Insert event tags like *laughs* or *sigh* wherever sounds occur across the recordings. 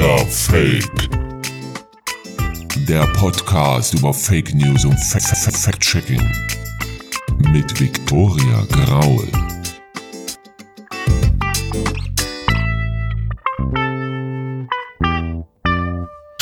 Digga, Fake. Der Podcast über Fake News und Fact-Checking. Mit Viktoria Graul.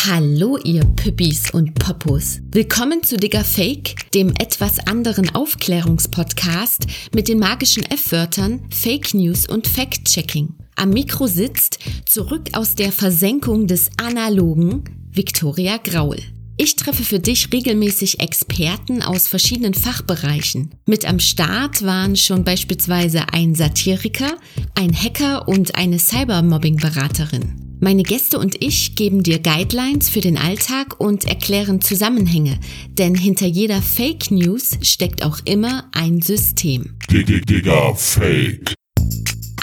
Hallo ihr Püppis und Poppos. Willkommen zu Digger Fake, dem etwas anderen Aufklärungspodcast mit den magischen F-Wörtern Fake News und Fact-Checking. Am Mikro sitzt, zurück aus der Versenkung des Analogen, Viktoria Graul. Ich treffe für dich regelmäßig Experten aus verschiedenen Fachbereichen. Mit am Start waren schon beispielsweise ein Satiriker, ein Hacker und eine Cybermobbing-Beraterin. Meine Gäste und ich geben dir Guidelines für den Alltag und erklären Zusammenhänge, denn hinter jeder Fake News steckt auch immer ein System. Digga, Fake.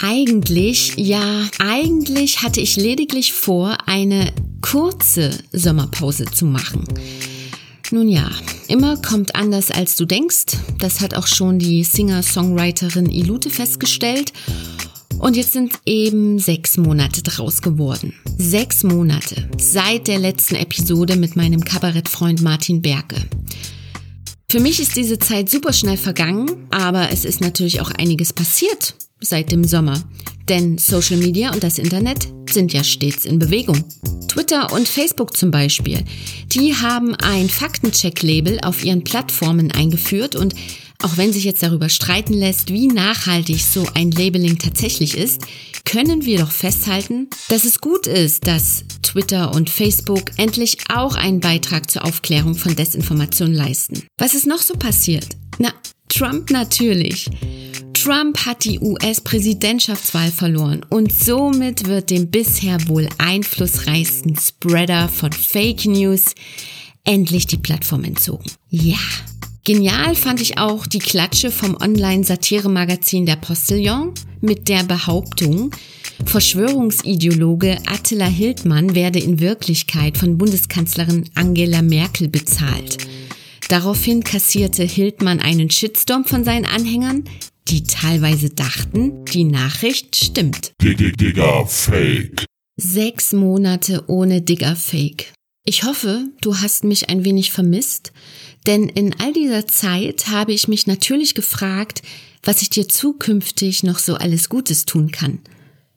Eigentlich, ja, eigentlich hatte ich lediglich vor, eine kurze Sommerpause zu machen. Nun ja, immer kommt anders als du denkst. Das hat auch schon die Singer-Songwriterin Ilute festgestellt. Und jetzt sind eben sechs Monate draus geworden. Sechs Monate seit der letzten Episode mit meinem Kabarettfreund Martin Berge. Für mich ist diese Zeit super schnell vergangen, aber es ist natürlich auch einiges passiert seit dem Sommer. Denn Social Media und das Internet sind ja stets in Bewegung. Twitter und Facebook zum Beispiel, die haben ein Faktencheck-Label auf ihren Plattformen eingeführt und auch wenn sich jetzt darüber streiten lässt, wie nachhaltig so ein Labeling tatsächlich ist, können wir doch festhalten, dass es gut ist, dass Twitter und Facebook endlich auch einen Beitrag zur Aufklärung von Desinformation leisten. Was ist noch so passiert? Na, Trump natürlich. Trump hat die US-Präsidentschaftswahl verloren und somit wird dem bisher wohl einflussreichsten Spreader von Fake News endlich die Plattform entzogen. Ja, Genial fand ich auch die Klatsche vom Online-Satire-Magazin Der Postillon mit der Behauptung, Verschwörungsideologe Attila Hildmann werde in Wirklichkeit von Bundeskanzlerin Angela Merkel bezahlt. Daraufhin kassierte Hildmann einen Shitstorm von seinen Anhängern, die teilweise dachten, die Nachricht stimmt. Digga, Fake. Sechs Monate ohne Digger Fake. Ich hoffe, du hast mich ein wenig vermisst, denn in all dieser Zeit habe ich mich natürlich gefragt, was ich dir zukünftig noch so alles Gutes tun kann.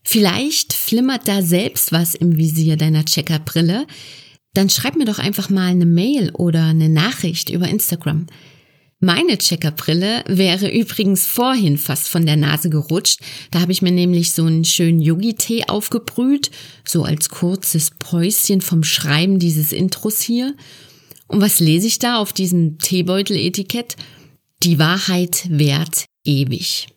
Vielleicht flimmert da selbst was im Visier deiner Checkerbrille, dann schreib mir doch einfach mal eine Mail oder eine Nachricht über Instagram. Meine Checkerbrille wäre übrigens vorhin fast von der Nase gerutscht. Da habe ich mir nämlich so einen schönen Yogi-Tee aufgebrüht, so als kurzes Päuschen vom Schreiben dieses Intros hier. Und was lese ich da auf diesem Teebeutel-Etikett? Die Wahrheit währt ewig.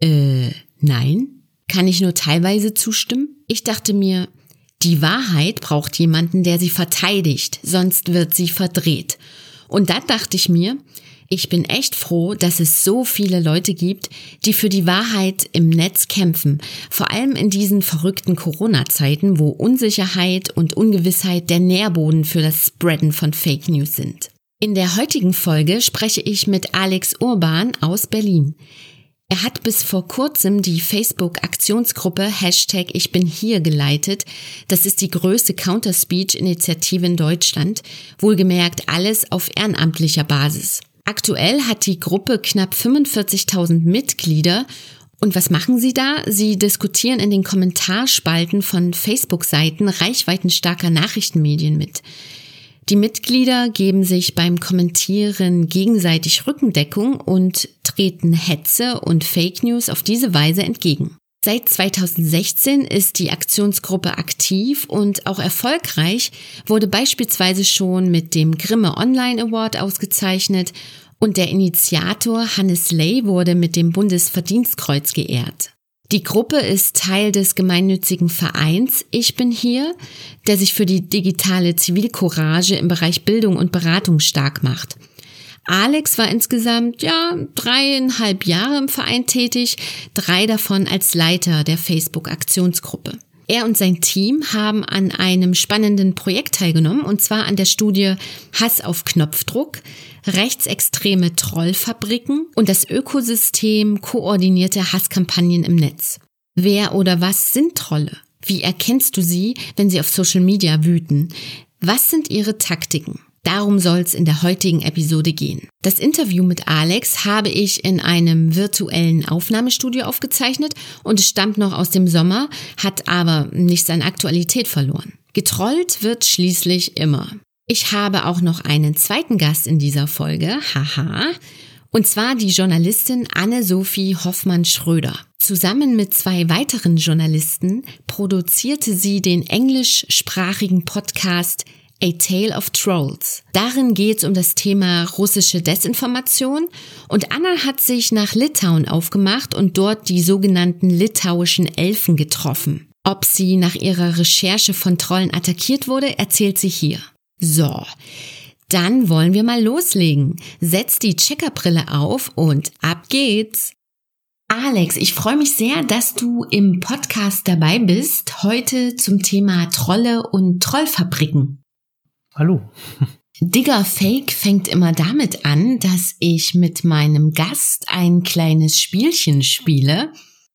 Äh, nein? Kann ich nur teilweise zustimmen? Ich dachte mir, die Wahrheit braucht jemanden, der sie verteidigt, sonst wird sie verdreht. Und da dachte ich mir, ich bin echt froh, dass es so viele Leute gibt, die für die Wahrheit im Netz kämpfen. Vor allem in diesen verrückten Corona-Zeiten, wo Unsicherheit und Ungewissheit der Nährboden für das Spreaden von Fake News sind. In der heutigen Folge spreche ich mit Alex Urban aus Berlin. Er hat bis vor kurzem die Facebook-Aktionsgruppe Hashtag Ich bin hier geleitet. Das ist die größte Counter-Speech-Initiative in Deutschland. Wohlgemerkt alles auf ehrenamtlicher Basis. Aktuell hat die Gruppe knapp 45.000 Mitglieder. Und was machen sie da? Sie diskutieren in den Kommentarspalten von Facebook-Seiten reichweitenstarker Nachrichtenmedien mit. Die Mitglieder geben sich beim Kommentieren gegenseitig Rückendeckung und treten Hetze und Fake News auf diese Weise entgegen. Seit 2016 ist die Aktionsgruppe aktiv und auch erfolgreich, wurde beispielsweise schon mit dem Grimme Online Award ausgezeichnet und der Initiator Hannes Ley wurde mit dem Bundesverdienstkreuz geehrt. Die Gruppe ist Teil des gemeinnützigen Vereins Ich bin hier, der sich für die digitale Zivilcourage im Bereich Bildung und Beratung stark macht. Alex war insgesamt, ja, dreieinhalb Jahre im Verein tätig, drei davon als Leiter der Facebook-Aktionsgruppe. Er und sein Team haben an einem spannenden Projekt teilgenommen, und zwar an der Studie Hass auf Knopfdruck, rechtsextreme Trollfabriken und das Ökosystem koordinierte Hasskampagnen im Netz. Wer oder was sind Trolle? Wie erkennst du sie, wenn sie auf Social Media wüten? Was sind ihre Taktiken? Darum soll es in der heutigen Episode gehen. Das Interview mit Alex habe ich in einem virtuellen Aufnahmestudio aufgezeichnet und es stammt noch aus dem Sommer, hat aber nicht seine Aktualität verloren. Getrollt wird schließlich immer. Ich habe auch noch einen zweiten Gast in dieser Folge, haha, und zwar die Journalistin Anne-Sophie Hoffmann-Schröder. Zusammen mit zwei weiteren Journalisten produzierte sie den englischsprachigen Podcast A Tale of Trolls. Darin geht es um das Thema russische Desinformation und Anna hat sich nach Litauen aufgemacht und dort die sogenannten litauischen Elfen getroffen. Ob sie nach ihrer Recherche von Trollen attackiert wurde, erzählt sie hier. So, dann wollen wir mal loslegen. Setz die Checkerbrille auf und ab geht's. Alex, ich freue mich sehr, dass du im Podcast dabei bist, heute zum Thema Trolle und Trollfabriken. Hallo. Digger Fake fängt immer damit an, dass ich mit meinem Gast ein kleines Spielchen spiele.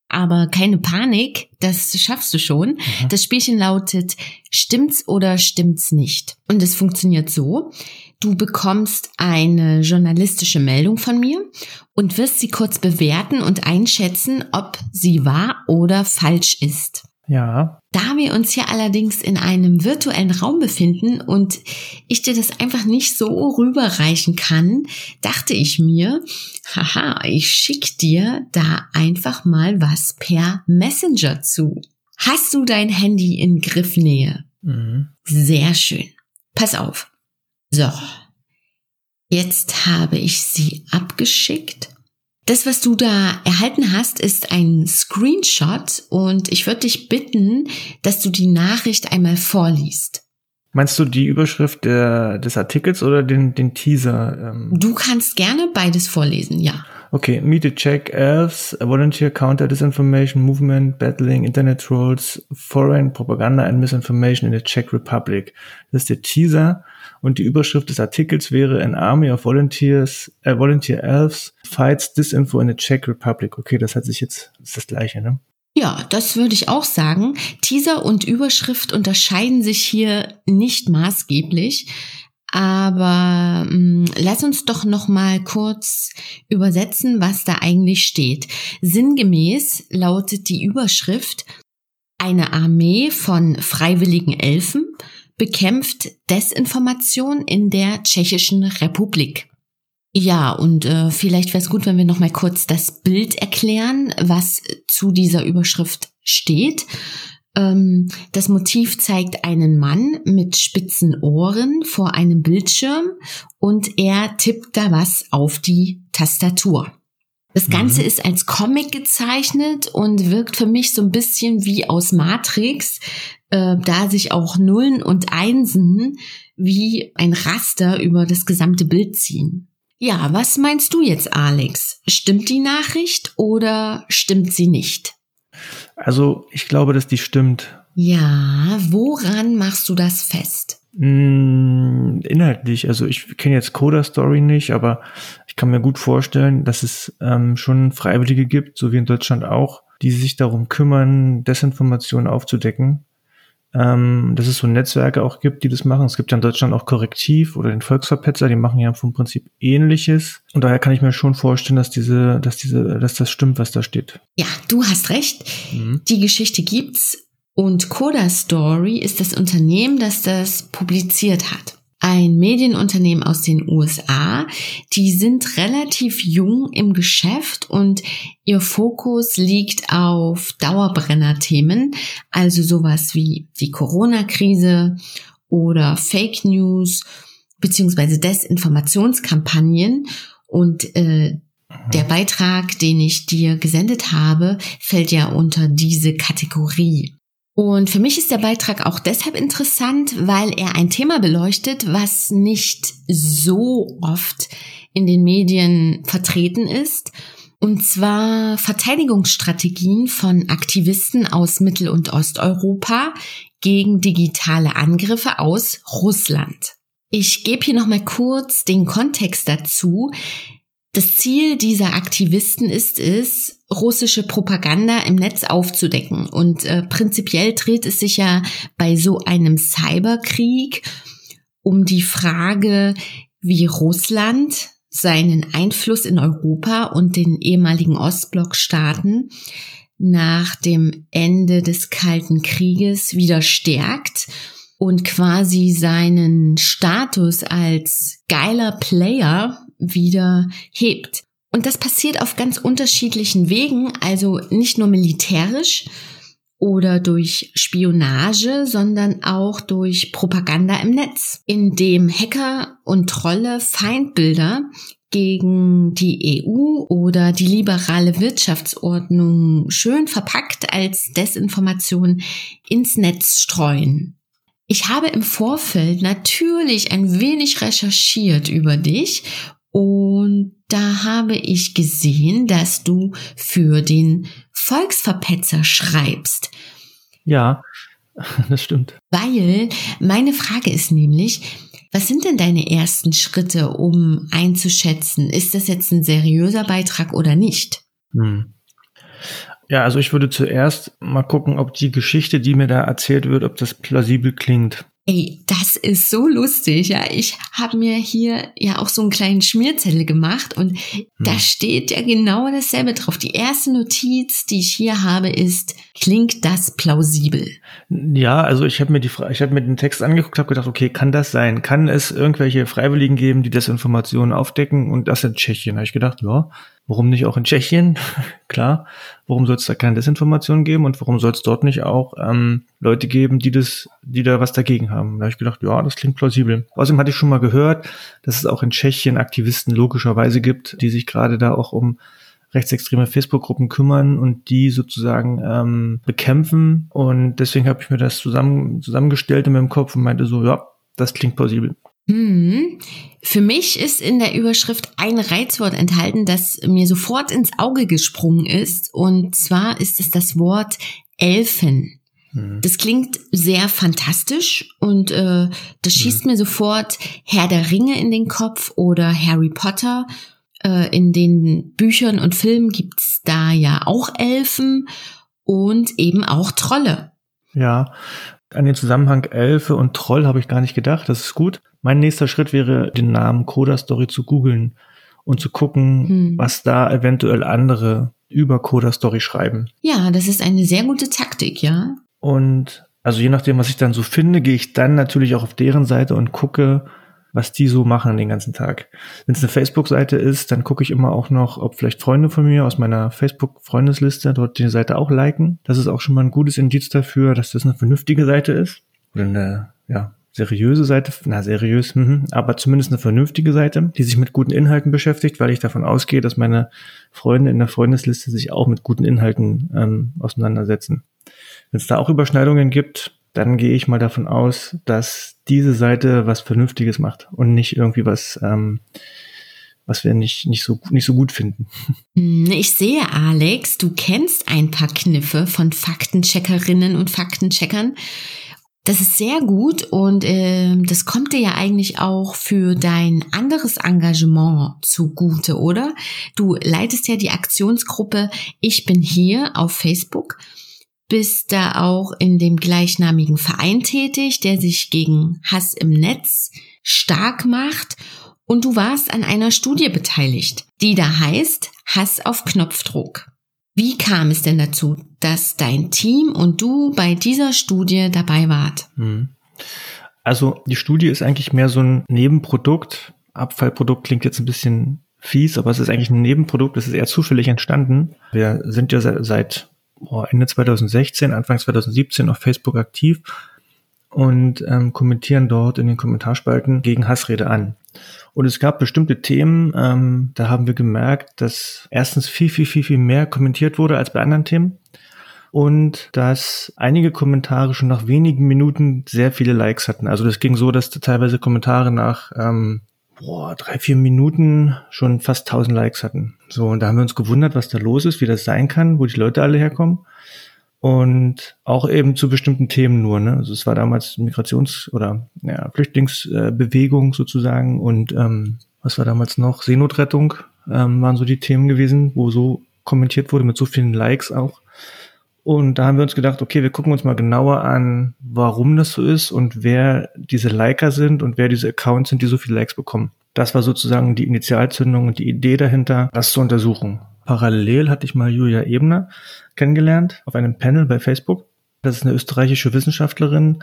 Aber keine Panik, das schaffst du schon. Mhm. Das Spielchen lautet, stimmt's oder stimmt's nicht? Und es funktioniert so. Du bekommst eine journalistische Meldung von mir und wirst sie kurz bewerten und einschätzen, ob sie wahr oder falsch ist. Ja. Da wir uns hier allerdings in einem virtuellen Raum befinden und ich dir das einfach nicht so rüberreichen kann, dachte ich mir, haha, ich schick dir da einfach mal was per Messenger zu. Hast du dein Handy in Griffnähe? Mhm. Sehr schön. Pass auf. So. Jetzt habe ich sie abgeschickt das, was du da erhalten hast, ist ein Screenshot und ich würde dich bitten, dass du die Nachricht einmal vorliest. Meinst du die Überschrift der, des Artikels oder den, den Teaser? Ähm? Du kannst gerne beides vorlesen, ja. Okay, Meet the Czech Elves, a volunteer counter disinformation movement battling internet trolls, foreign propaganda and misinformation in the Czech Republic. Das ist der Teaser und die Überschrift des Artikels wäre An Army of Volunteers, äh, Volunteer Elves fights disinfo in the Czech Republic. Okay, das hat sich jetzt, ist das gleiche, ne? Ja, das würde ich auch sagen. Teaser und Überschrift unterscheiden sich hier nicht maßgeblich. Aber mh, hm, lass uns doch noch mal kurz übersetzen, was da eigentlich steht. Sinngemäß lautet die Überschrift eine Armee von freiwilligen Elfen bekämpft Desinformation in der Tschechischen Republik. Ja, und äh, vielleicht wäre es gut, wenn wir noch mal kurz das Bild erklären, was zu dieser Überschrift steht. Ähm, das Motiv zeigt einen Mann mit spitzen Ohren vor einem Bildschirm und er tippt da was auf die Tastatur. Das Ganze mhm. ist als Comic gezeichnet und wirkt für mich so ein bisschen wie aus Matrix, äh, da sich auch Nullen und Einsen wie ein Raster über das gesamte Bild ziehen. Ja, was meinst du jetzt, Alex? Stimmt die Nachricht oder stimmt sie nicht? Also, ich glaube, dass die stimmt. Ja, woran machst du das fest? Mm, inhaltlich, also ich kenne jetzt Coda Story nicht, aber ich kann mir gut vorstellen, dass es ähm, schon Freiwillige gibt, so wie in Deutschland auch, die sich darum kümmern, Desinformationen aufzudecken ähm, dass es so Netzwerke auch gibt, die das machen. Es gibt ja in Deutschland auch Korrektiv oder den Volksverpetzer, die machen ja vom Prinzip ähnliches. Und daher kann ich mir schon vorstellen, dass diese, dass diese, dass das stimmt, was da steht. Ja, du hast recht. Mhm. Die Geschichte gibt's. Und Coda Story ist das Unternehmen, das das publiziert hat ein Medienunternehmen aus den USA. Die sind relativ jung im Geschäft und ihr Fokus liegt auf Dauerbrenner-Themen, also sowas wie die Corona-Krise oder Fake News beziehungsweise Desinformationskampagnen. Und äh, der Beitrag, den ich dir gesendet habe, fällt ja unter diese Kategorie. Und für mich ist der Beitrag auch deshalb interessant, weil er ein Thema beleuchtet, was nicht so oft in den Medien vertreten ist. Und zwar Verteidigungsstrategien von Aktivisten aus Mittel- und Osteuropa gegen digitale Angriffe aus Russland. Ich gebe hier nochmal kurz den Kontext dazu. Das Ziel dieser Aktivisten ist es, russische Propaganda im Netz aufzudecken. Und äh, prinzipiell dreht es sich ja bei so einem Cyberkrieg um die Frage, wie Russland seinen Einfluss in Europa und den ehemaligen Ostblockstaaten nach dem Ende des Kalten Krieges wieder stärkt und quasi seinen Status als geiler Player wieder hebt. Und das passiert auf ganz unterschiedlichen Wegen, also nicht nur militärisch oder durch Spionage, sondern auch durch Propaganda im Netz, indem Hacker und Trolle Feindbilder gegen die EU oder die liberale Wirtschaftsordnung schön verpackt als Desinformation ins Netz streuen. Ich habe im Vorfeld natürlich ein wenig recherchiert über dich und da habe ich gesehen, dass du für den Volksverpetzer schreibst. Ja, *laughs* das stimmt. Weil meine Frage ist nämlich, was sind denn deine ersten Schritte, um einzuschätzen, ist das jetzt ein seriöser Beitrag oder nicht? Hm. Ja, also ich würde zuerst mal gucken, ob die Geschichte, die mir da erzählt wird, ob das plausibel klingt. Ey, das ist so lustig, ja. Ich habe mir hier ja auch so einen kleinen Schmierzettel gemacht und hm. da steht ja genau dasselbe drauf. Die erste Notiz, die ich hier habe, ist, klingt das plausibel? Ja, also ich habe mir die ich habe mir den Text angeguckt, habe gedacht, okay, kann das sein? Kann es irgendwelche Freiwilligen geben, die Desinformationen aufdecken und das in Tschechien? Da habe ich gedacht, ja, Warum nicht auch in Tschechien? *laughs* Klar. Warum soll es da keine Desinformation geben und warum soll es dort nicht auch ähm, Leute geben, die das, die da was dagegen haben? Da habe ich gedacht, ja, das klingt plausibel. Außerdem hatte ich schon mal gehört, dass es auch in Tschechien Aktivisten logischerweise gibt, die sich gerade da auch um rechtsextreme Facebook-Gruppen kümmern und die sozusagen ähm, bekämpfen. Und deswegen habe ich mir das zusammen zusammengestellt in meinem Kopf und meinte so, ja, das klingt plausibel. Hm. Für mich ist in der Überschrift ein Reizwort enthalten, das mir sofort ins Auge gesprungen ist. Und zwar ist es das Wort Elfen. Hm. Das klingt sehr fantastisch und äh, das hm. schießt hm. mir sofort Herr der Ringe in den Kopf oder Harry Potter. Äh, in den Büchern und Filmen gibt's da ja auch Elfen und eben auch Trolle. Ja, an den Zusammenhang Elfe und Troll habe ich gar nicht gedacht. Das ist gut. Mein nächster Schritt wäre, den Namen Coda Story zu googeln und zu gucken, hm. was da eventuell andere über Coda Story schreiben. Ja, das ist eine sehr gute Taktik, ja. Und also je nachdem, was ich dann so finde, gehe ich dann natürlich auch auf deren Seite und gucke, was die so machen den ganzen Tag. Wenn es eine Facebook-Seite ist, dann gucke ich immer auch noch, ob vielleicht Freunde von mir aus meiner Facebook-Freundesliste dort die Seite auch liken. Das ist auch schon mal ein gutes Indiz dafür, dass das eine vernünftige Seite ist. Oder eine, ja, seriöse Seite, na seriös, mh, aber zumindest eine vernünftige Seite, die sich mit guten Inhalten beschäftigt, weil ich davon ausgehe, dass meine Freunde in der Freundesliste sich auch mit guten Inhalten ähm, auseinandersetzen. Wenn es da auch Überschneidungen gibt, dann gehe ich mal davon aus, dass diese Seite was Vernünftiges macht und nicht irgendwie was, ähm, was wir nicht, nicht, so, nicht so gut finden. Hm, ich sehe, Alex, du kennst ein paar Kniffe von Faktencheckerinnen und Faktencheckern. Das ist sehr gut und äh, das kommt dir ja eigentlich auch für dein anderes Engagement zugute, oder? Du leitest ja die Aktionsgruppe Ich bin hier auf Facebook, bist da auch in dem gleichnamigen Verein tätig, der sich gegen Hass im Netz stark macht und du warst an einer Studie beteiligt, die da heißt Hass auf Knopfdruck. Wie kam es denn dazu, dass dein Team und du bei dieser Studie dabei wart? Hm. Also die Studie ist eigentlich mehr so ein Nebenprodukt. Abfallprodukt klingt jetzt ein bisschen fies, aber es ist eigentlich ein Nebenprodukt. Es ist eher zufällig entstanden. Wir sind ja seit Ende 2016, Anfang 2017 auf Facebook aktiv und ähm, kommentieren dort in den Kommentarspalten gegen Hassrede an. Und es gab bestimmte Themen, ähm, da haben wir gemerkt, dass erstens viel, viel, viel, viel mehr kommentiert wurde als bei anderen Themen und dass einige Kommentare schon nach wenigen Minuten sehr viele Likes hatten. Also das ging so, dass teilweise Kommentare nach ähm, boah, drei, vier Minuten schon fast 1000 Likes hatten. So, und da haben wir uns gewundert, was da los ist, wie das sein kann, wo die Leute alle herkommen und auch eben zu bestimmten Themen nur. Ne? Also es war damals Migrations- oder ja, Flüchtlingsbewegung sozusagen und ähm, was war damals noch? Seenotrettung ähm, waren so die Themen gewesen, wo so kommentiert wurde mit so vielen Likes auch. Und da haben wir uns gedacht, okay, wir gucken uns mal genauer an, warum das so ist und wer diese Liker sind und wer diese Accounts sind, die so viele Likes bekommen. Das war sozusagen die Initialzündung und die Idee dahinter, das zu untersuchen. Parallel hatte ich mal Julia Ebner kennengelernt auf einem Panel bei Facebook. Das ist eine österreichische Wissenschaftlerin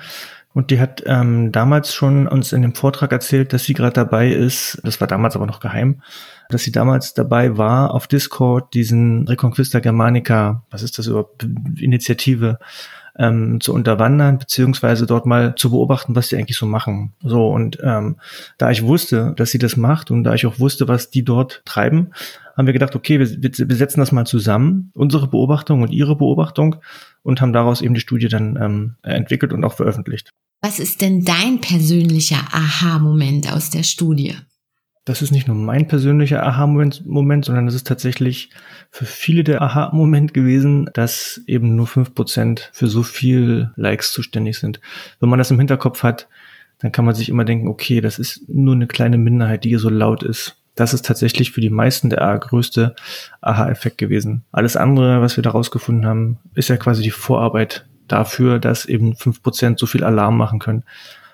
und die hat ähm, damals schon uns in dem Vortrag erzählt, dass sie gerade dabei ist, das war damals aber noch geheim, dass sie damals dabei war, auf Discord diesen Reconquista Germanica, was ist das überhaupt, Initiative ähm, zu unterwandern, beziehungsweise dort mal zu beobachten, was die eigentlich so machen. So, und ähm, da ich wusste, dass sie das macht und da ich auch wusste, was die dort treiben, haben wir gedacht, okay, wir, wir setzen das mal zusammen, unsere Beobachtung und ihre Beobachtung, und haben daraus eben die Studie dann ähm, entwickelt und auch veröffentlicht. Was ist denn dein persönlicher Aha-Moment aus der Studie? Das ist nicht nur mein persönlicher Aha-Moment, Moment, sondern es ist tatsächlich für viele der Aha-Moment gewesen, dass eben nur fünf Prozent für so viel Likes zuständig sind. Wenn man das im Hinterkopf hat, dann kann man sich immer denken, okay, das ist nur eine kleine Minderheit, die hier so laut ist. Das ist tatsächlich für die meisten der größte Aha-Effekt gewesen. Alles andere, was wir da rausgefunden haben, ist ja quasi die Vorarbeit dafür, dass eben fünf Prozent so viel Alarm machen können.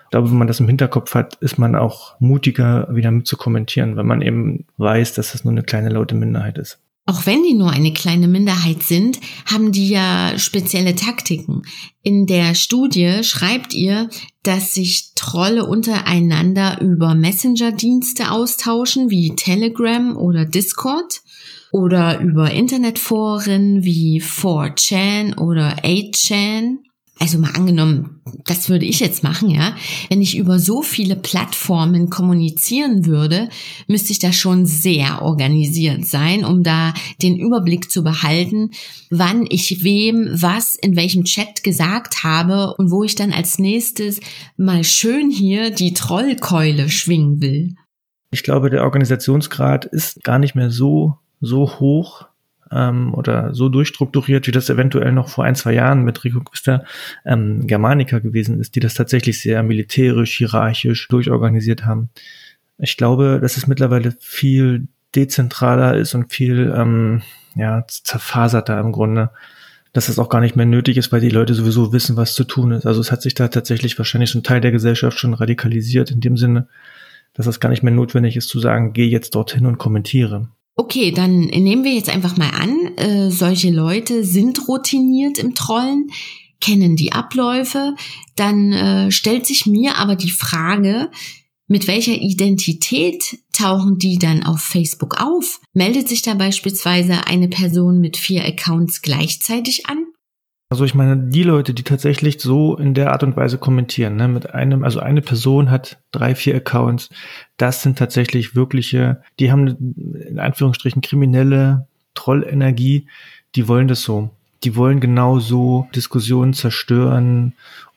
Ich glaube, wenn man das im Hinterkopf hat, ist man auch mutiger, wieder mit zu kommentieren, weil man eben weiß, dass das nur eine kleine laute Minderheit ist. Auch wenn die nur eine kleine Minderheit sind, haben die ja spezielle Taktiken. In der Studie schreibt ihr, dass sich Trolle untereinander über Messenger-Dienste austauschen, wie Telegram oder Discord, oder über Internetforen wie 4chan oder 8chan also mal angenommen, das würde ich jetzt machen, ja. Wenn ich über so viele Plattformen kommunizieren würde, müsste ich da schon sehr organisiert sein, um da den Überblick zu behalten, wann ich wem was in welchem Chat gesagt habe und wo ich dann als nächstes mal schön hier die Trollkeule schwingen will. Ich glaube, der Organisationsgrad ist gar nicht mehr so, so hoch, ähm, oder so durchstrukturiert, wie das eventuell noch vor ein, zwei Jahren mit Reconquista ähm, Germanica gewesen ist, die das tatsächlich sehr militärisch, hierarchisch durchorganisiert haben. Ich glaube, dass es mittlerweile viel dezentraler ist und viel ähm, ja, zerfaserter im Grunde, dass es auch gar nicht mehr nötig ist, weil die Leute sowieso wissen, was zu tun ist. Also es hat sich da tatsächlich wahrscheinlich so ein Teil der Gesellschaft schon radikalisiert in dem Sinne, dass es gar nicht mehr notwendig ist zu sagen, geh jetzt dorthin und kommentiere. Okay, dann nehmen wir jetzt einfach mal an, äh, solche Leute sind routiniert im Trollen, kennen die Abläufe. Dann äh, stellt sich mir aber die Frage, mit welcher Identität tauchen die dann auf Facebook auf? Meldet sich da beispielsweise eine Person mit vier Accounts gleichzeitig an? Also ich meine, die Leute, die tatsächlich so in der Art und Weise kommentieren, ne, mit einem, also eine Person hat drei, vier Accounts, das sind tatsächlich wirkliche, die haben in Anführungsstrichen kriminelle Trollenergie, die wollen das so. Die wollen genau so Diskussionen zerstören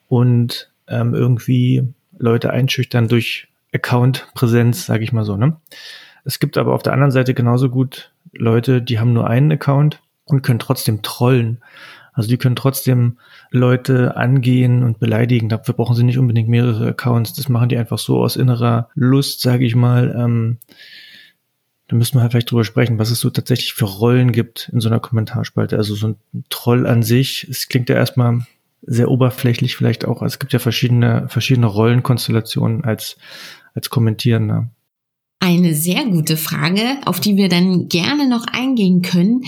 und ähm, irgendwie Leute einschüchtern durch Account-Präsenz, sage ich mal so. Ne? Es gibt aber auf der anderen Seite genauso gut Leute, die haben nur einen Account und können trotzdem trollen. Also die können trotzdem Leute angehen und beleidigen. Dafür brauchen sie nicht unbedingt mehrere Accounts. Das machen die einfach so aus innerer Lust, sage ich mal. Ähm, da müssen wir halt vielleicht drüber sprechen, was es so tatsächlich für Rollen gibt in so einer Kommentarspalte. Also so ein Troll an sich, es klingt ja erstmal sehr oberflächlich vielleicht auch. Also es gibt ja verschiedene, verschiedene Rollenkonstellationen als, als Kommentierender. Eine sehr gute Frage, auf die wir dann gerne noch eingehen können,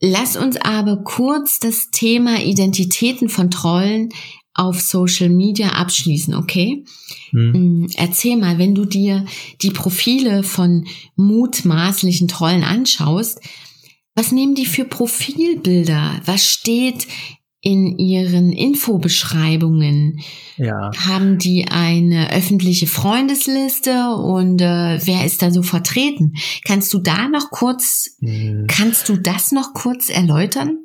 Lass uns aber kurz das Thema Identitäten von Trollen auf Social Media abschließen, okay? Hm. Erzähl mal, wenn du dir die Profile von mutmaßlichen Trollen anschaust, was nehmen die für Profilbilder? Was steht in ihren Infobeschreibungen ja. haben die eine öffentliche Freundesliste und äh, wer ist da so vertreten? Kannst du da noch kurz, hm. kannst du das noch kurz erläutern?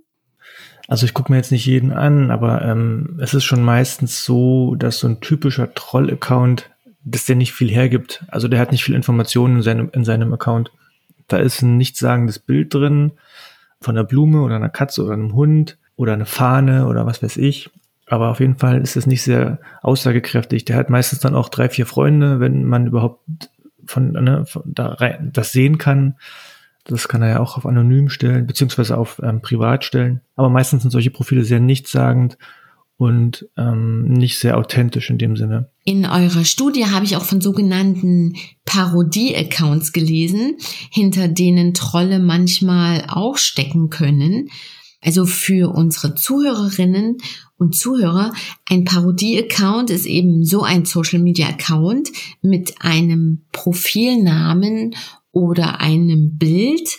Also ich gucke mir jetzt nicht jeden an, aber ähm, es ist schon meistens so, dass so ein typischer Troll-Account, dass der nicht viel hergibt. Also der hat nicht viel Informationen in seinem, in seinem Account. Da ist ein nichtssagendes Bild drin von einer Blume oder einer Katze oder einem Hund oder eine Fahne oder was weiß ich. Aber auf jeden Fall ist es nicht sehr aussagekräftig. Der hat meistens dann auch drei, vier Freunde, wenn man überhaupt von, ne, von da rein, das sehen kann. Das kann er ja auch auf anonym stellen, beziehungsweise auf ähm, privat stellen. Aber meistens sind solche Profile sehr nichtssagend und ähm, nicht sehr authentisch in dem Sinne. In eurer Studie habe ich auch von sogenannten Parodie-Accounts gelesen, hinter denen Trolle manchmal auch stecken können. Also für unsere Zuhörerinnen und Zuhörer, ein Parodie-Account ist eben so ein Social-Media-Account mit einem Profilnamen oder einem Bild,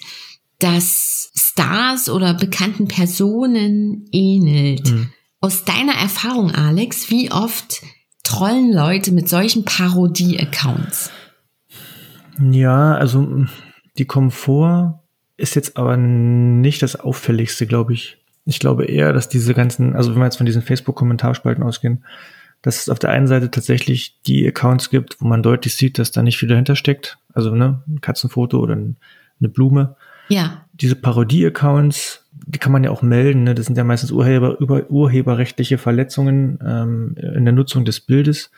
das Stars oder bekannten Personen ähnelt. Mhm. Aus deiner Erfahrung, Alex, wie oft trollen Leute mit solchen Parodie-Accounts? Ja, also die kommen vor, ist jetzt aber nicht das auffälligste, glaube ich. Ich glaube eher, dass diese ganzen, also wenn wir jetzt von diesen Facebook-Kommentarspalten ausgehen, dass es auf der einen Seite tatsächlich die Accounts gibt, wo man deutlich sieht, dass da nicht viel dahinter steckt. Also ne, ein Katzenfoto oder eine Blume. Ja. Diese Parodie-Accounts, die kann man ja auch melden. Ne? Das sind ja meistens Urheber, über, urheberrechtliche Verletzungen ähm, in der Nutzung des Bildes.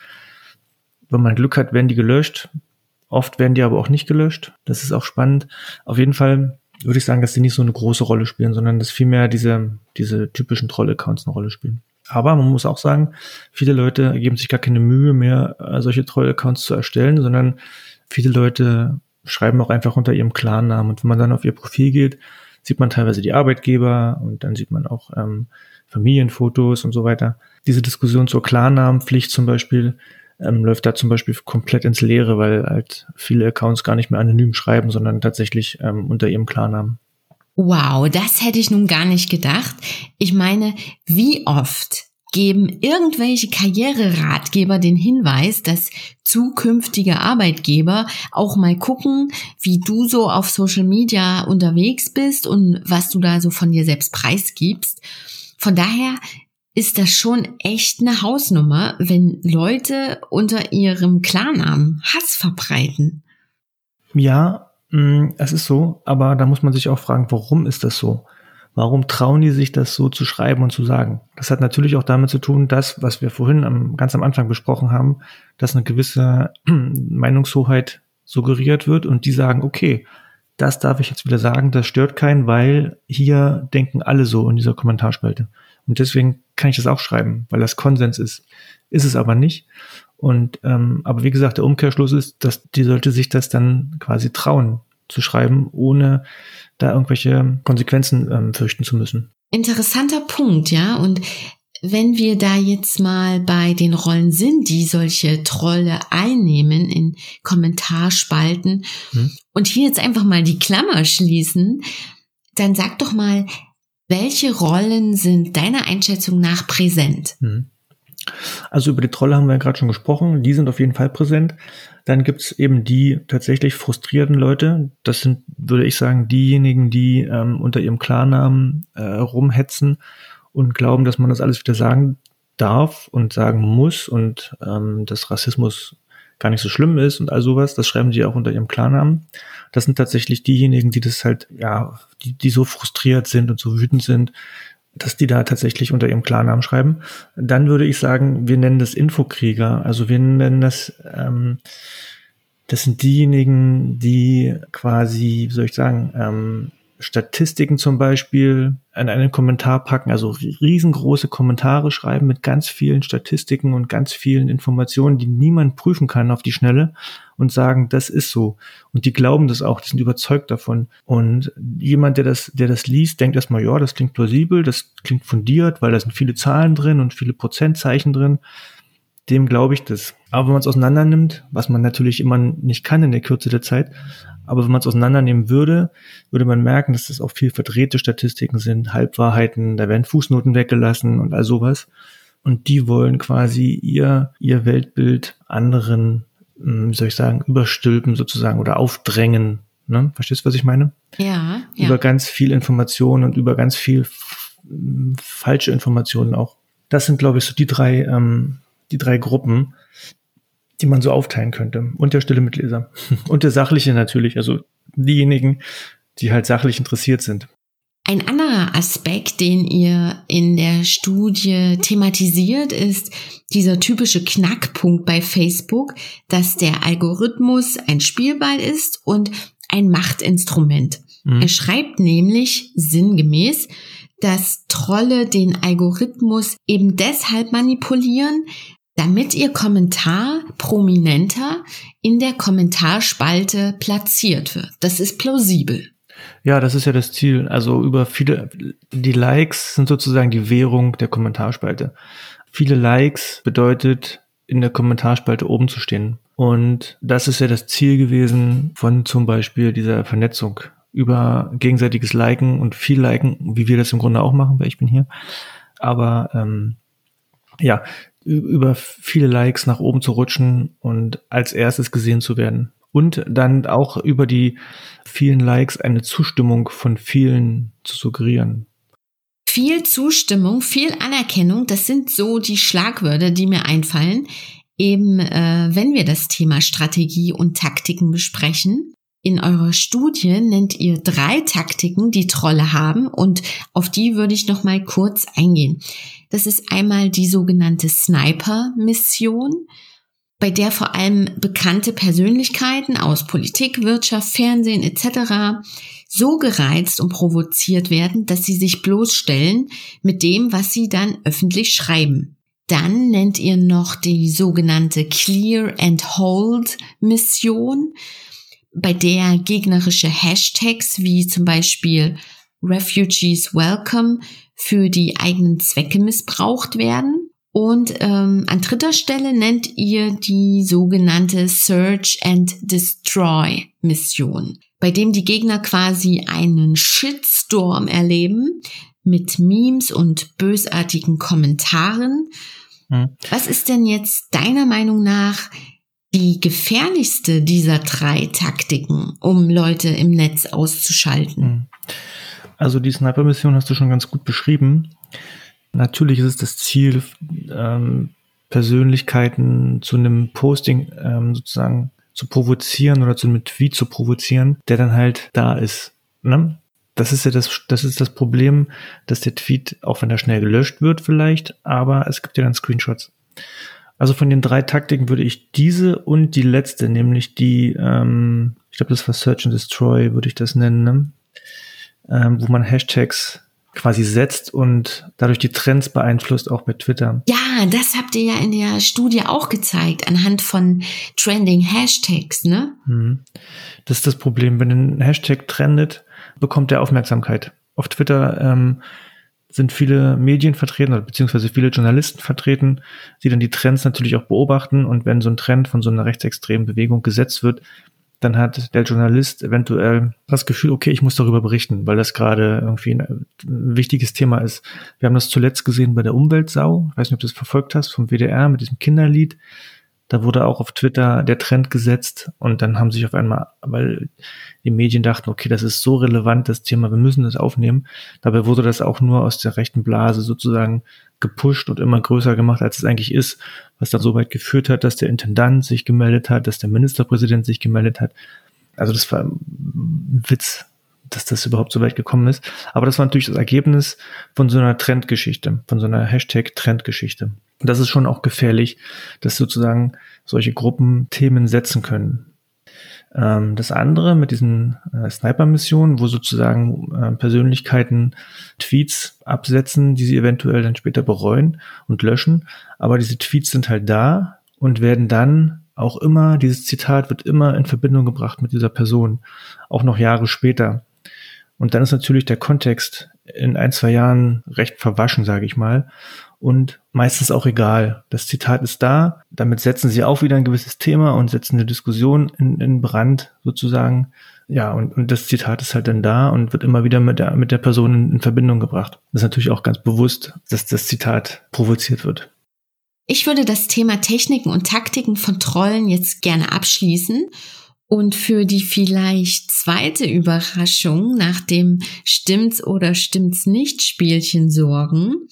Wenn man Glück hat, werden die gelöscht. Oft werden die aber auch nicht gelöscht. Das ist auch spannend. Auf jeden Fall würde ich sagen, dass die nicht so eine große Rolle spielen, sondern dass vielmehr diese, diese typischen Troll-Accounts eine Rolle spielen. Aber man muss auch sagen, viele Leute geben sich gar keine Mühe mehr, äh, solche Troll-Accounts zu erstellen, sondern viele Leute schreiben auch einfach unter ihrem Klarnamen. Und wenn man dann auf ihr Profil geht, sieht man teilweise die Arbeitgeber und dann sieht man auch ähm, Familienfotos und so weiter. Diese Diskussion zur Klarnamenpflicht zum Beispiel ähm, läuft da zum Beispiel komplett ins Leere, weil halt viele Accounts gar nicht mehr anonym schreiben, sondern tatsächlich ähm, unter ihrem Klarnamen. Wow, das hätte ich nun gar nicht gedacht. Ich meine, wie oft geben irgendwelche Karriereratgeber den Hinweis, dass zukünftige Arbeitgeber auch mal gucken, wie du so auf Social Media unterwegs bist und was du da so von dir selbst preisgibst. Von daher ist das schon echt eine Hausnummer, wenn Leute unter ihrem Klarnamen Hass verbreiten. Ja, mm, es ist so, aber da muss man sich auch fragen, warum ist das so? Warum trauen die sich das so zu schreiben und zu sagen? Das hat natürlich auch damit zu tun, dass, was wir vorhin am, ganz am Anfang besprochen haben, dass eine gewisse *clears throat* Meinungshoheit suggeriert wird und die sagen, okay, das darf ich jetzt wieder sagen, das stört keinen, weil hier denken alle so in dieser Kommentarspalte. Und deswegen kann ich das auch schreiben, weil das Konsens ist. Ist es aber nicht. Und ähm, aber wie gesagt, der Umkehrschluss ist, dass die sollte sich das dann quasi trauen zu schreiben, ohne da irgendwelche Konsequenzen ähm, fürchten zu müssen. Interessanter Punkt, ja. Und wenn wir da jetzt mal bei den Rollen sind, die solche Trolle einnehmen in Kommentarspalten hm. und hier jetzt einfach mal die Klammer schließen, dann sag doch mal, welche Rollen sind deiner Einschätzung nach präsent? Hm. Also über die Trolle haben wir ja gerade schon gesprochen, die sind auf jeden Fall präsent. Dann gibt's eben die tatsächlich frustrierten Leute. Das sind, würde ich sagen, diejenigen, die ähm, unter ihrem Klarnamen äh, rumhetzen und glauben, dass man das alles wieder sagen darf und sagen muss und ähm, dass Rassismus gar nicht so schlimm ist und all sowas. Das schreiben die auch unter ihrem Klarnamen. Das sind tatsächlich diejenigen, die das halt, ja, die, die so frustriert sind und so wütend sind, dass die da tatsächlich unter ihrem Klarnamen schreiben. Dann würde ich sagen, wir nennen das Infokrieger. Also wir nennen das, ähm, das sind diejenigen, die quasi, wie soll ich sagen, ähm, Statistiken zum Beispiel an einen Kommentar packen, also riesengroße Kommentare schreiben mit ganz vielen Statistiken und ganz vielen Informationen, die niemand prüfen kann auf die Schnelle und sagen, das ist so. Und die glauben das auch, die sind überzeugt davon. Und jemand, der das, der das liest, denkt erstmal, ja, das klingt plausibel, das klingt fundiert, weil da sind viele Zahlen drin und viele Prozentzeichen drin. Dem glaube ich das. Aber wenn man es auseinander nimmt, was man natürlich immer nicht kann in der Kürze der Zeit, aber wenn man es auseinandernehmen würde, würde man merken, dass das auch viel verdrehte Statistiken sind, Halbwahrheiten, da werden Fußnoten weggelassen und all sowas. Und die wollen quasi ihr, ihr Weltbild anderen, hm, wie soll ich sagen, überstülpen sozusagen oder aufdrängen. Ne? Verstehst du, was ich meine? Ja, ja. Über ganz viel Information und über ganz viel falsche Informationen auch. Das sind, glaube ich, so die drei, ähm, die drei Gruppen, die man so aufteilen könnte. Und der stille Mitleser. *laughs* Und der sachliche natürlich, also diejenigen, die halt sachlich interessiert sind. Ein anderer Aspekt, den ihr in der Studie thematisiert, ist dieser typische Knackpunkt bei Facebook, dass der Algorithmus ein Spielball ist und ein Machtinstrument. Mhm. Er schreibt nämlich sinngemäß, dass Trolle den Algorithmus eben deshalb manipulieren, damit ihr Kommentar prominenter in der Kommentarspalte platziert wird. Das ist plausibel. Ja, das ist ja das Ziel. Also über viele, die Likes sind sozusagen die Währung der Kommentarspalte. Viele Likes bedeutet, in der Kommentarspalte oben zu stehen. Und das ist ja das Ziel gewesen von zum Beispiel dieser Vernetzung über gegenseitiges Liken und viel Liken, wie wir das im Grunde auch machen, weil ich bin hier. Aber ähm, ja, über viele Likes nach oben zu rutschen und als erstes gesehen zu werden. Und dann auch über die vielen Likes eine Zustimmung von vielen zu suggerieren. Viel Zustimmung, viel Anerkennung, das sind so die Schlagwörter, die mir einfallen, eben äh, wenn wir das Thema Strategie und Taktiken besprechen. In eurer Studie nennt ihr drei Taktiken, die Trolle haben und auf die würde ich noch mal kurz eingehen. Das ist einmal die sogenannte Sniper-Mission, bei der vor allem bekannte Persönlichkeiten aus Politik, Wirtschaft, Fernsehen etc. so gereizt und provoziert werden, dass sie sich bloßstellen mit dem, was sie dann öffentlich schreiben. Dann nennt ihr noch die sogenannte Clear and Hold Mission bei der gegnerische Hashtags wie zum Beispiel Refugees Welcome für die eigenen Zwecke missbraucht werden. Und ähm, an dritter Stelle nennt ihr die sogenannte Search and Destroy Mission, bei dem die Gegner quasi einen Shitstorm erleben mit Memes und bösartigen Kommentaren. Hm. Was ist denn jetzt deiner Meinung nach die gefährlichste dieser drei Taktiken, um Leute im Netz auszuschalten? Hm. Also die Sniper-Mission hast du schon ganz gut beschrieben. Natürlich ist es das Ziel, ähm, Persönlichkeiten zu einem Posting ähm, sozusagen zu provozieren oder zu einem Tweet zu provozieren, der dann halt da ist. Ne? Das ist ja das, das ist das Problem, dass der Tweet, auch wenn er schnell gelöscht wird vielleicht, aber es gibt ja dann Screenshots. Also von den drei Taktiken würde ich diese und die letzte, nämlich die, ähm, ich glaube, das war Search and Destroy, würde ich das nennen, ne? ähm, wo man Hashtags quasi setzt und dadurch die Trends beeinflusst, auch bei Twitter. Ja, das habt ihr ja in der Studie auch gezeigt, anhand von trending Hashtags, ne? Mhm. Das ist das Problem. Wenn ein Hashtag trendet, bekommt er Aufmerksamkeit. Auf Twitter ähm, sind viele Medien vertreten, beziehungsweise viele Journalisten vertreten, die dann die Trends natürlich auch beobachten. Und wenn so ein Trend von so einer rechtsextremen Bewegung gesetzt wird, dann hat der Journalist eventuell das Gefühl, okay, ich muss darüber berichten, weil das gerade irgendwie ein, wichtiges Thema ist. Wir haben das zuletzt gesehen bei der Umweltsau. Ich weiß nicht, ob du das verfolgt hast, vom WDR mit diesem Kinderlied. Da wurde auch auf Twitter der Trend gesetzt und dann haben sich auf einmal, weil die Medien dachten, okay, das ist so relevant, das Thema, wir müssen das aufnehmen. Dabei wurde das auch nur aus der rechten Blase sozusagen gepusht und immer größer gemacht, als es eigentlich ist, was dann so weit geführt hat, dass der Intendant sich gemeldet hat, dass der Ministerpräsident sich gemeldet hat. Also das war ein Witz, dass das überhaupt so weit gekommen ist. Aber das war natürlich das Ergebnis von so einer Trendgeschichte, von so einer Hashtag-Trendgeschichte. Und das ist schon auch gefährlich, dass sozusagen solche Gruppen Themen setzen können. Ähm, das andere mit diesen äh, Sniper-Missionen, wo sozusagen äh, Persönlichkeiten Tweets absetzen, die sie eventuell dann später bereuen und löschen. Aber diese Tweets sind halt da und werden dann auch immer, dieses Zitat wird immer in Verbindung gebracht mit dieser Person, auch noch Jahre später. Und dann ist natürlich der Kontext in ein, zwei Jahren recht verwaschen, sage ich mal und meistens auch egal. Das Zitat ist da, damit setzen sie auch wieder ein gewisses Thema und setzen eine Diskussion in, in Brand sozusagen. Ja, und, und das Zitat ist halt dann da und wird immer wieder mit der, mit der Person in, in Verbindung gebracht. Das ist natürlich auch ganz bewusst, dass das Zitat provoziert wird. Ich würde das Thema Techniken und Taktiken von Trollen jetzt gerne abschließen und für die vielleicht zweite Überraschung nach dem Stimmt's oder Stimmt's nicht Spielchen sorgen.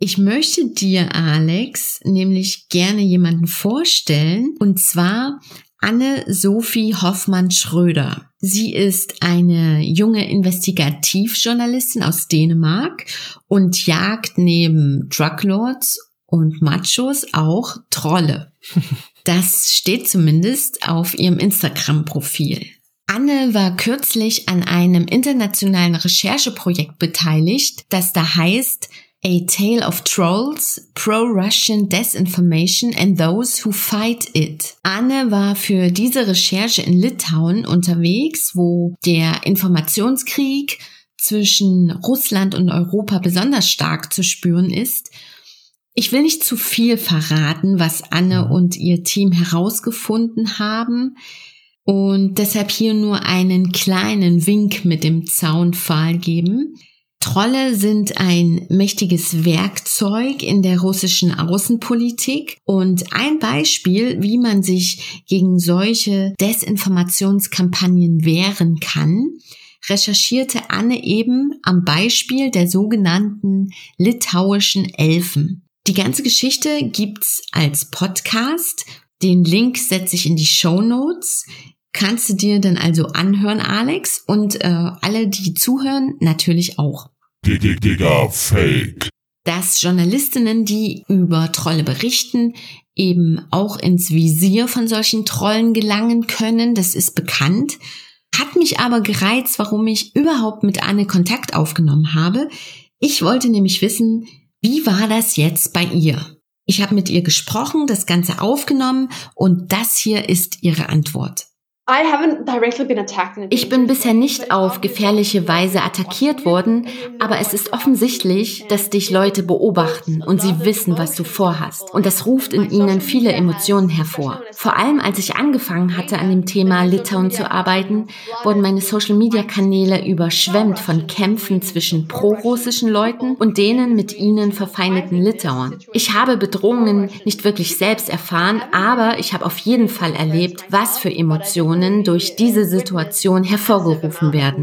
Ich möchte dir, Alex, nämlich gerne jemanden vorstellen, und zwar Anne-Sophie Hoffmann-Schröder. Sie ist eine junge Investigativjournalistin aus Dänemark und jagt neben Druglords und Machos auch Trolle. *laughs* Das steht zumindest auf ihrem Instagram-Profil. Anne war kürzlich an einem internationalen Rechercheprojekt beteiligt, das da heißt A Tale of Trolls, Pro-Russian Disinformation and Those Who Fight It. Anne war für diese Recherche in Litauen unterwegs, wo der Informationskrieg zwischen Russland und Europa besonders stark zu spüren ist. Ich will nicht zu viel verraten, was Anne mhm. und ihr Team herausgefunden haben und deshalb hier nur einen kleinen Wink mit dem Zaunpfahl geben. Trolle sind ein mächtiges Werkzeug in der russischen Außenpolitik und ein Beispiel, wie man sich gegen solche Desinformationskampagnen wehren kann, recherchierte Anne eben am Beispiel der sogenannten litauischen Elfen. Die ganze Geschichte gibt's als Podcast. Den Link setze ich in die Show Notes. Kannst du dir dann also anhören, Alex? Und äh, alle, die zuhören, natürlich auch. Digga, Fake. Dass Journalistinnen, die über Trolle berichten, eben auch ins Visier von solchen Trollen gelangen können, das ist bekannt. Hat mich aber gereizt, warum ich überhaupt mit Anne Kontakt aufgenommen habe. Ich wollte nämlich wissen, wie war das jetzt bei ihr? Ich habe mit ihr gesprochen, das Ganze aufgenommen und das hier ist ihre Antwort. Ich bin bisher nicht auf gefährliche Weise attackiert worden, aber es ist offensichtlich, dass dich Leute beobachten und sie wissen, was du vorhast. Und das ruft in ihnen viele Emotionen hervor. Vor allem als ich angefangen hatte, an dem Thema Litauen zu arbeiten, wurden meine Social-Media-Kanäle überschwemmt von Kämpfen zwischen pro-russischen Leuten und denen mit ihnen verfeindeten Litauern. Ich habe Bedrohungen nicht wirklich selbst erfahren, aber ich habe auf jeden Fall erlebt, was für Emotionen Emotionen durch diese Situation hervorgerufen werden.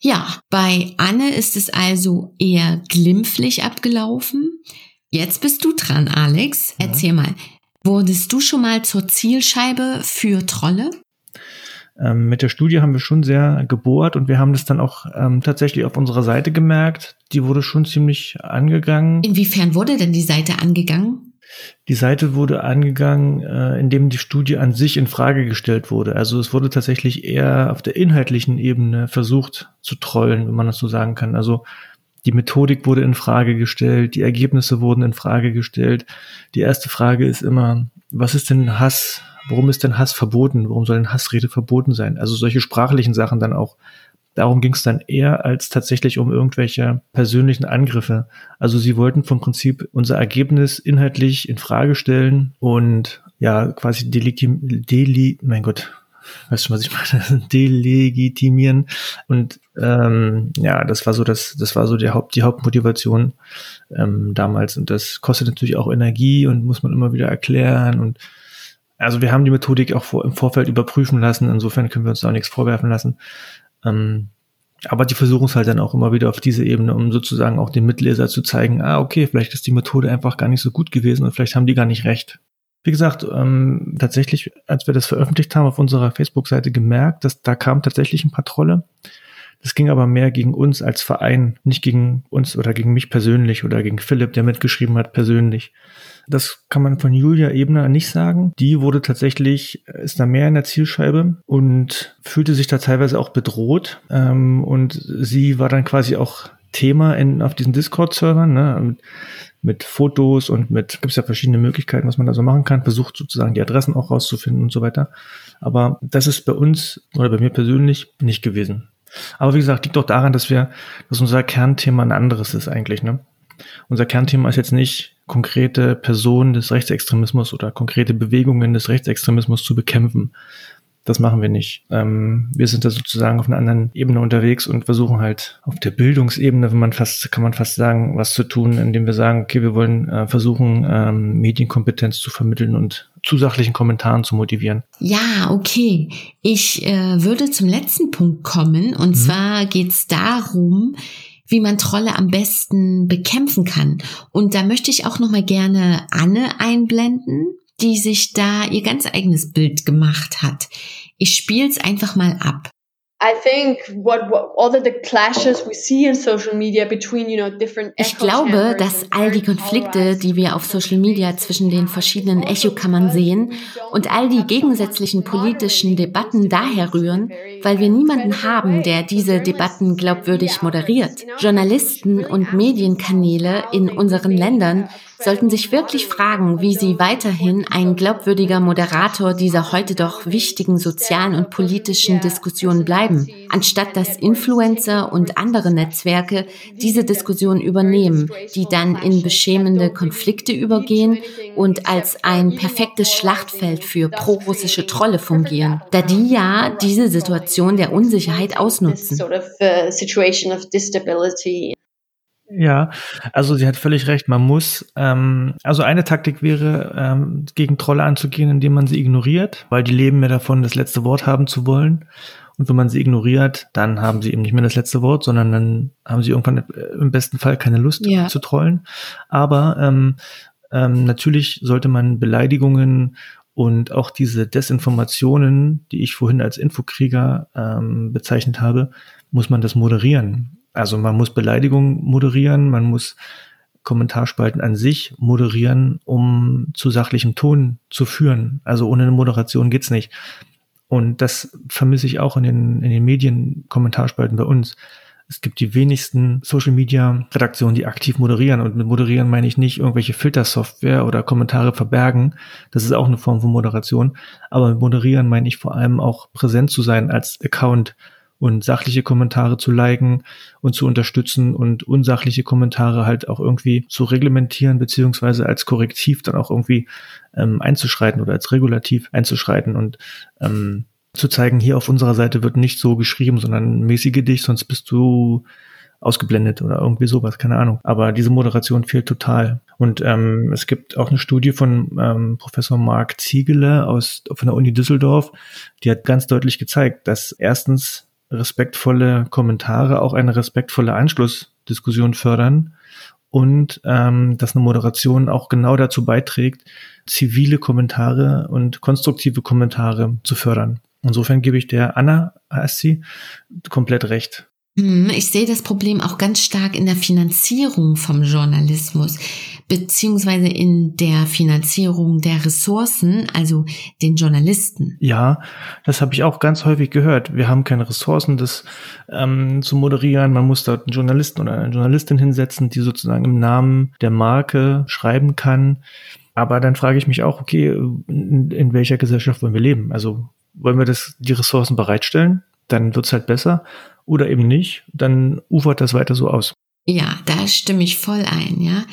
Ja, bei Anne ist es also eher glimpflich abgelaufen. Jetzt bist du dran, Alex. Erzähl ja. mal, wurdest du schon mal zur Zielscheibe für Trolle? Ähm, mit der Studie haben wir schon sehr gebohrt und wir haben das dann auch ähm, tatsächlich auf unserer Seite gemerkt. Die wurde schon ziemlich angegangen. Inwiefern wurde denn die Seite angegangen? Die Seite wurde angegangen, äh, indem die Studie an sich in Frage gestellt wurde. Also es wurde tatsächlich eher auf der inhaltlichen Ebene versucht zu trollen, wenn man das so sagen kann. Also die Methodik wurde in Frage gestellt, die Ergebnisse wurden in Frage gestellt. Die erste Frage ist immer, was ist denn Hass? Warum ist denn Hass verboten? Warum soll denn Hassrede verboten sein? Also solche sprachlichen Sachen dann auch Darum ging es dann eher als tatsächlich um irgendwelche persönlichen Angriffe. Also sie wollten vom Prinzip unser Ergebnis inhaltlich in Frage stellen und ja, quasi delegitim, deli, mein Gott, weißt du, was ich meine? *laughs* Delegitimieren. Und ähm, ja, das war so das, das war so die Haupt, die Hauptmotivation ähm, damals. Und das kostet natürlich auch Energie und muss man immer wieder erklären. Und also wir haben die Methodik auch vor, im Vorfeld überprüfen lassen. Insofern können wir uns da auch nichts vorwerfen lassen. Ähm, aber die versuchen es halt dann auch immer wieder auf diese Ebene, um sozusagen auch dem Mitleser zu zeigen, ah, okay, vielleicht ist die Methode einfach gar nicht so gut gewesen und vielleicht haben die gar nicht recht. Wie gesagt, ähm, tatsächlich, als wir das veröffentlicht haben auf unserer Facebook-Seite gemerkt, dass da kamen tatsächlich ein paar Trolle. Das ging aber mehr gegen uns als Verein, nicht gegen uns oder gegen mich persönlich oder gegen Philipp, der mitgeschrieben hat, persönlich. Das kann man von Julia Ebner nicht sagen. Die wurde tatsächlich, ist da mehr in der Zielscheibe und fühlte sich da teilweise auch bedroht. Ähm, und sie war dann quasi auch Thema in, auf diesen Discord-Servern, ne, mit, mit Fotos und mit, gibt es ja verschiedene Möglichkeiten, was man da so machen kann, versucht sozusagen die Adressen auch rauszufinden und so weiter. Aber das ist bei uns oder bei mir persönlich nicht gewesen. Aber wie gesagt, liegt doch daran, dass wir, dass unser Kernthema ein anderes ist eigentlich, ne? Unser Kernthema ist jetzt nicht konkrete Personen des Rechtsextremismus oder konkrete Bewegungen des Rechtsextremismus zu bekämpfen. Das machen wir nicht. Ähm, wir sind da sozusagen auf einer anderen Ebene unterwegs und versuchen halt auf der Bildungsebene, wenn man fast, kann man fast sagen, was zu tun, indem wir sagen, okay, wir wollen äh, versuchen, ähm, Medienkompetenz zu vermitteln und zu sachlichen Kommentaren zu motivieren. Ja, okay. Ich äh, würde zum letzten Punkt kommen und mhm. zwar geht es darum, wie man Trolle am besten bekämpfen kann. Und da möchte ich auch noch mal gerne Anne einblenden, die sich da ihr ganz eigenes Bild gemacht hat. Ich spiele es einfach mal ab. Ich glaube, dass all die Konflikte, die wir auf Social Media zwischen den verschiedenen Echokammern sehen und all die gegensätzlichen politischen Debatten daher rühren, weil wir niemanden haben, der diese Debatten glaubwürdig moderiert. Journalisten und Medienkanäle in unseren Ländern sollten sich wirklich fragen, wie sie weiterhin ein glaubwürdiger Moderator dieser heute doch wichtigen sozialen und politischen Diskussion bleiben, anstatt dass Influencer und andere Netzwerke diese Diskussion übernehmen, die dann in beschämende Konflikte übergehen und als ein perfektes Schlachtfeld für prorussische Trolle fungieren, da die ja diese Situation der Unsicherheit ausnutzen. Ja, also sie hat völlig recht. Man muss, ähm, also eine Taktik wäre, ähm, gegen Trolle anzugehen, indem man sie ignoriert, weil die leben ja davon, das letzte Wort haben zu wollen. Und wenn man sie ignoriert, dann haben sie eben nicht mehr das letzte Wort, sondern dann haben sie irgendwann äh, im besten Fall keine Lust ja. zu trollen. Aber ähm, ähm, natürlich sollte man Beleidigungen und auch diese Desinformationen, die ich vorhin als Infokrieger ähm, bezeichnet habe, muss man das moderieren. Also man muss Beleidigungen moderieren, man muss Kommentarspalten an sich moderieren, um zu sachlichem Ton zu führen. Also ohne eine Moderation geht's nicht. Und das vermisse ich auch in den, in den Medien-Kommentarspalten bei uns. Es gibt die wenigsten Social Media Redaktionen, die aktiv moderieren. Und mit moderieren meine ich nicht irgendwelche Filtersoftware oder Kommentare verbergen. Das ist auch eine Form von Moderation. Aber mit moderieren meine ich vor allem auch präsent zu sein als Account und sachliche Kommentare zu liken und zu unterstützen und unsachliche Kommentare halt auch irgendwie zu reglementieren, beziehungsweise als Korrektiv dann auch irgendwie ähm, einzuschreiten oder als Regulativ einzuschreiten und ähm, zu zeigen, hier auf unserer Seite wird nicht so geschrieben, sondern mäßige dich, sonst bist du ausgeblendet oder irgendwie sowas, keine Ahnung. Aber diese Moderation fehlt total. Und ähm, es gibt auch eine Studie von ähm, Professor Marc Ziegele aus von der Uni Düsseldorf, die hat ganz deutlich gezeigt, dass erstens respektvolle Kommentare auch eine respektvolle Anschlussdiskussion fördern und ähm, dass eine Moderation auch genau dazu beiträgt, zivile Kommentare und konstruktive Kommentare zu fördern. Insofern gebe ich der Anna, heißt sie, komplett recht. Hm, ich sehe das Problem auch ganz stark in der Finanzierung vom Journalismus beziehungsweise in der Finanzierung der Ressourcen, also den Journalisten. Ja, das habe ich auch ganz häufig gehört. Wir haben keine Ressourcen, das ähm, zu moderieren. Man muss dort einen Journalisten oder eine Journalistin hinsetzen, die sozusagen im Namen der Marke schreiben kann. Aber dann frage ich mich auch, okay, in, in welcher Gesellschaft wollen wir leben? Also wollen wir das, die Ressourcen bereitstellen? Dann wird's halt besser. Oder eben nicht, dann ufert das weiter so aus. Ja, da stimme ich voll ein, ja.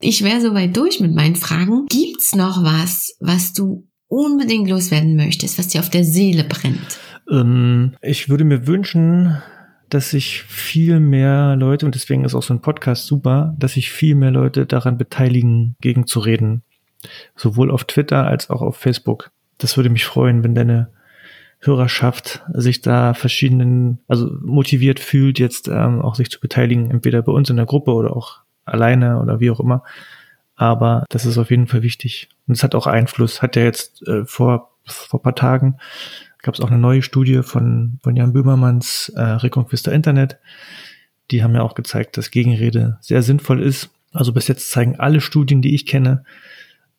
Ich wäre soweit durch mit meinen Fragen. Gibt's noch was, was du unbedingt loswerden möchtest, was dir auf der Seele brennt? Ähm, ich würde mir wünschen, dass sich viel mehr Leute, und deswegen ist auch so ein Podcast super, dass sich viel mehr Leute daran beteiligen, gegenzureden. Sowohl auf Twitter als auch auf Facebook. Das würde mich freuen, wenn deine Hörerschaft sich da verschiedenen, also motiviert fühlt, jetzt ähm, auch sich zu beteiligen, entweder bei uns in der Gruppe oder auch alleine oder wie auch immer. Aber das ist auf jeden Fall wichtig. Und es hat auch Einfluss. Hat ja jetzt äh, vor, vor paar Tagen gab es auch eine neue Studie von, von Jan Böhmermanns äh, Reconquista Internet. Die haben ja auch gezeigt, dass Gegenrede sehr sinnvoll ist. Also bis jetzt zeigen alle Studien, die ich kenne,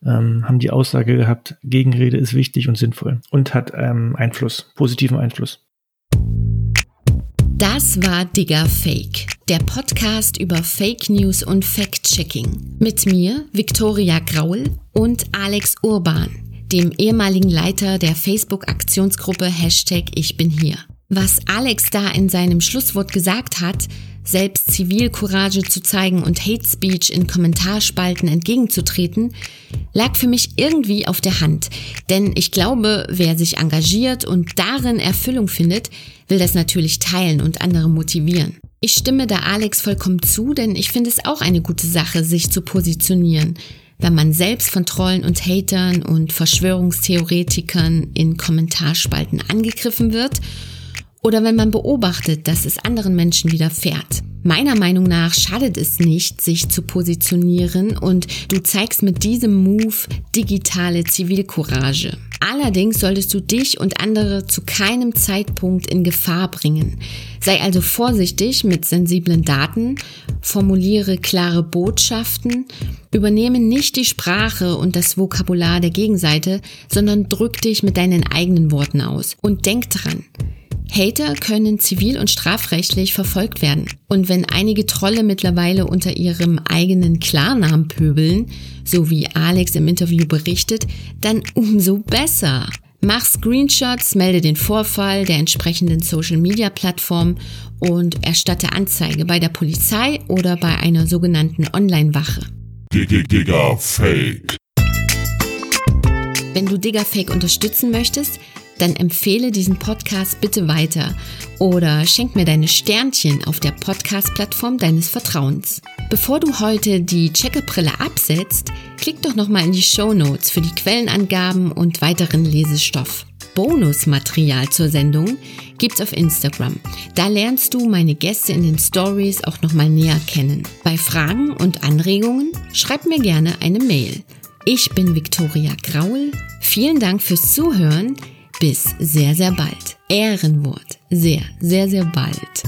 ähm, haben die Aussage gehabt, Gegenrede ist wichtig und sinnvoll und hat ähm, Einfluss, positiven Einfluss. Das war Digger Fake, der Podcast über Fake News und Fact-Checking. Mit mir, Viktoria Graul und Alex Urban, dem ehemaligen Leiter der Facebook-Aktionsgruppe Hashtag Ich bin hier. Was Alex da in seinem Schlusswort gesagt hat, selbst Zivilcourage zu zeigen und Hate Speech in Kommentarspalten entgegenzutreten, lag für mich irgendwie auf der Hand. Denn ich glaube, wer sich engagiert und darin Erfüllung findet, will das natürlich teilen und andere motivieren. Ich stimme da Alex vollkommen zu, denn ich finde es auch eine gute Sache, sich zu positionieren. Wenn man selbst von Trollen und Hatern und Verschwörungstheoretikern in Kommentarspalten angegriffen wird oder wenn man beobachtet, dass es anderen Menschen widerfährt. Meiner Meinung nach schadet es nicht, sich zu positionieren und du zeigst mit diesem Move digitale Zivilcourage. Allerdings solltest du dich und andere zu keinem Zeitpunkt in Gefahr bringen. Sei also vorsichtig mit sensiblen Daten, formuliere klare Botschaften, übernehme nicht die Sprache und das Vokabular der Gegenseite, sondern drück dich mit deinen eigenen Worten aus. Und denk dran, Hater können zivil- und strafrechtlich verfolgt werden. Und wenn einige Trolle mittlerweile unter ihrem eigenen Klarnamen pöbeln, so wie Alex im Interview berichtet, dann umso besser. Mach Screenshots, melde den Vorfall der entsprechenden Social-Media-Plattform und erstatte Anzeige bei der Polizei oder bei einer sogenannten Online-Wache. Digga Fake. Wenn du Digga Fake unterstützen möchtest, dann empfehle diesen Podcast bitte weiter oder schenk mir deine Sternchen auf der Podcast-Plattform deines Vertrauens. Bevor du heute die Checkerbrille absetzt, klick doch nochmal in die Show Notes für die Quellenangaben und weiteren Lesestoff. Bonusmaterial zur Sendung gibt's auf Instagram. Da lernst du meine Gäste in den Stories auch nochmal näher kennen. Bei Fragen und Anregungen schreib mir gerne eine Mail. Ich bin Viktoria Graul. Vielen Dank fürs Zuhören. Bis sehr, sehr bald. Ehrenwort. Sehr, sehr, sehr bald.